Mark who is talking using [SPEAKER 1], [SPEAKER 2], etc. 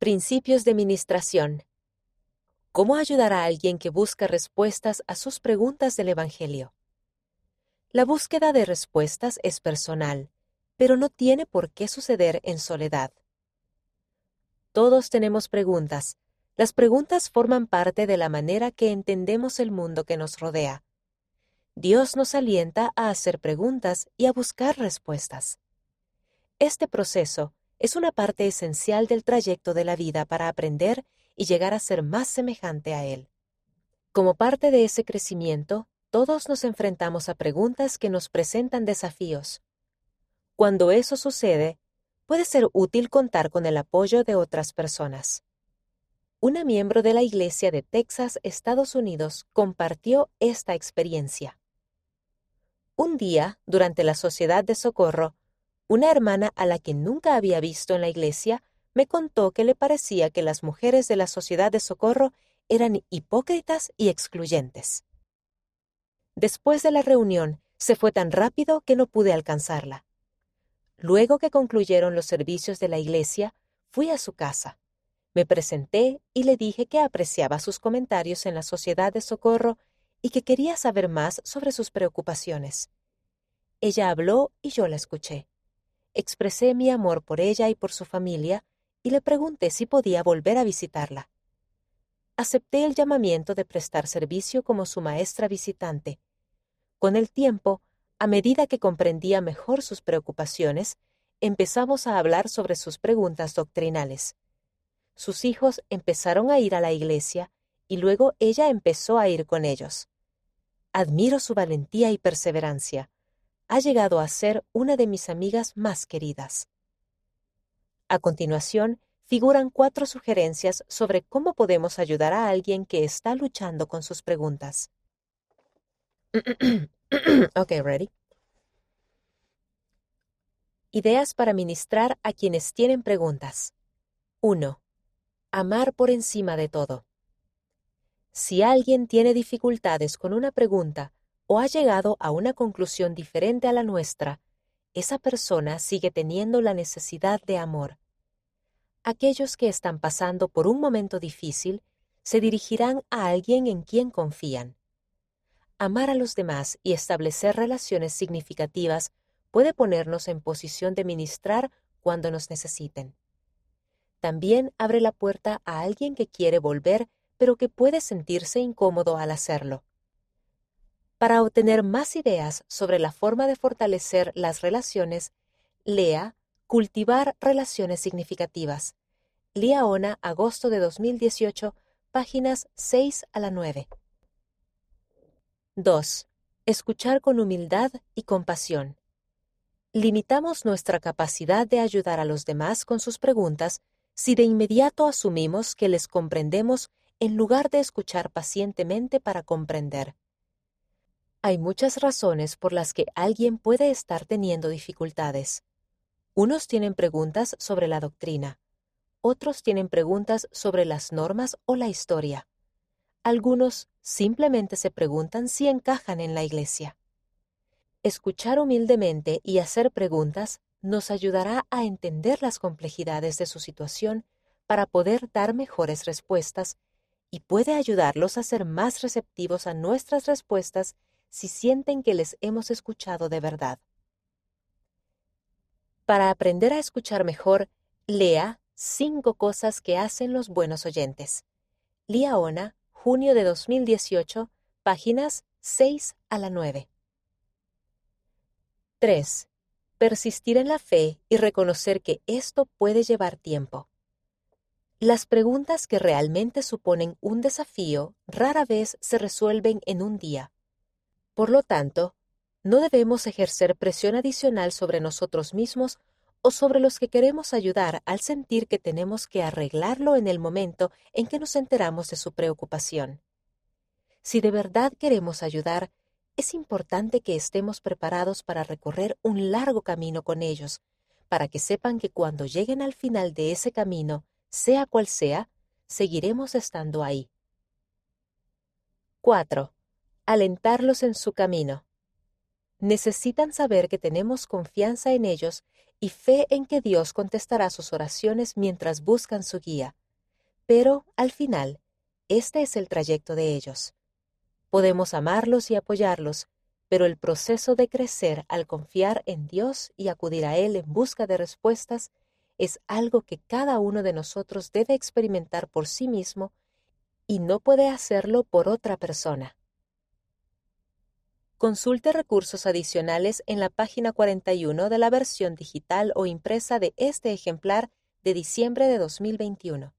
[SPEAKER 1] Principios de Ministración. ¿Cómo ayudar a alguien que busca respuestas a sus preguntas del Evangelio? La búsqueda de respuestas es personal, pero no tiene por qué suceder en soledad. Todos tenemos preguntas. Las preguntas forman parte de la manera que entendemos el mundo que nos rodea. Dios nos alienta a hacer preguntas y a buscar respuestas. Este proceso es una parte esencial del trayecto de la vida para aprender y llegar a ser más semejante a Él. Como parte de ese crecimiento, todos nos enfrentamos a preguntas que nos presentan desafíos. Cuando eso sucede, puede ser útil contar con el apoyo de otras personas. Una miembro de la Iglesia de Texas, Estados Unidos, compartió esta experiencia. Un día, durante la Sociedad de Socorro, una hermana a la que nunca había visto en la iglesia me contó que le parecía que las mujeres de la Sociedad de Socorro eran hipócritas y excluyentes. Después de la reunión, se fue tan rápido que no pude alcanzarla. Luego que concluyeron los servicios de la iglesia, fui a su casa. Me presenté y le dije que apreciaba sus comentarios en la Sociedad de Socorro y que quería saber más sobre sus preocupaciones. Ella habló y yo la escuché expresé mi amor por ella y por su familia y le pregunté si podía volver a visitarla. Acepté el llamamiento de prestar servicio como su maestra visitante. Con el tiempo, a medida que comprendía mejor sus preocupaciones, empezamos a hablar sobre sus preguntas doctrinales. Sus hijos empezaron a ir a la iglesia y luego ella empezó a ir con ellos. Admiro su valentía y perseverancia ha llegado a ser una de mis amigas más queridas. A continuación, figuran cuatro sugerencias sobre cómo podemos ayudar a alguien que está luchando con sus preguntas. ok, ready. Ideas para ministrar a quienes tienen preguntas. 1. Amar por encima de todo. Si alguien tiene dificultades con una pregunta o ha llegado a una conclusión diferente a la nuestra, esa persona sigue teniendo la necesidad de amor. Aquellos que están pasando por un momento difícil se dirigirán a alguien en quien confían. Amar a los demás y establecer relaciones significativas puede ponernos en posición de ministrar cuando nos necesiten. También abre la puerta a alguien que quiere volver pero que puede sentirse incómodo al hacerlo. Para obtener más ideas sobre la forma de fortalecer las relaciones, lea Cultivar Relaciones Significativas. Liaona, agosto de 2018, páginas 6 a la 9. 2. Escuchar con humildad y compasión. Limitamos nuestra capacidad de ayudar a los demás con sus preguntas si de inmediato asumimos que les comprendemos en lugar de escuchar pacientemente para comprender. Hay muchas razones por las que alguien puede estar teniendo dificultades. Unos tienen preguntas sobre la doctrina, otros tienen preguntas sobre las normas o la historia. Algunos simplemente se preguntan si encajan en la iglesia. Escuchar humildemente y hacer preguntas nos ayudará a entender las complejidades de su situación para poder dar mejores respuestas y puede ayudarlos a ser más receptivos a nuestras respuestas si sienten que les hemos escuchado de verdad. Para aprender a escuchar mejor, lea Cinco cosas que hacen los buenos oyentes. Liaona, junio de 2018, páginas 6 a la 9. 3. Persistir en la fe y reconocer que esto puede llevar tiempo. Las preguntas que realmente suponen un desafío rara vez se resuelven en un día por lo tanto, no debemos ejercer presión adicional sobre nosotros mismos o sobre los que queremos ayudar al sentir que tenemos que arreglarlo en el momento en que nos enteramos de su preocupación. Si de verdad queremos ayudar, es importante que estemos preparados para recorrer un largo camino con ellos, para que sepan que cuando lleguen al final de ese camino, sea cual sea, seguiremos estando ahí. 4 alentarlos en su camino. Necesitan saber que tenemos confianza en ellos y fe en que Dios contestará sus oraciones mientras buscan su guía. Pero, al final, este es el trayecto de ellos. Podemos amarlos y apoyarlos, pero el proceso de crecer al confiar en Dios y acudir a Él en busca de respuestas es algo que cada uno de nosotros debe experimentar por sí mismo y no puede hacerlo por otra persona. Consulte recursos adicionales en la página 41 de la versión digital o impresa de este ejemplar de diciembre de 2021.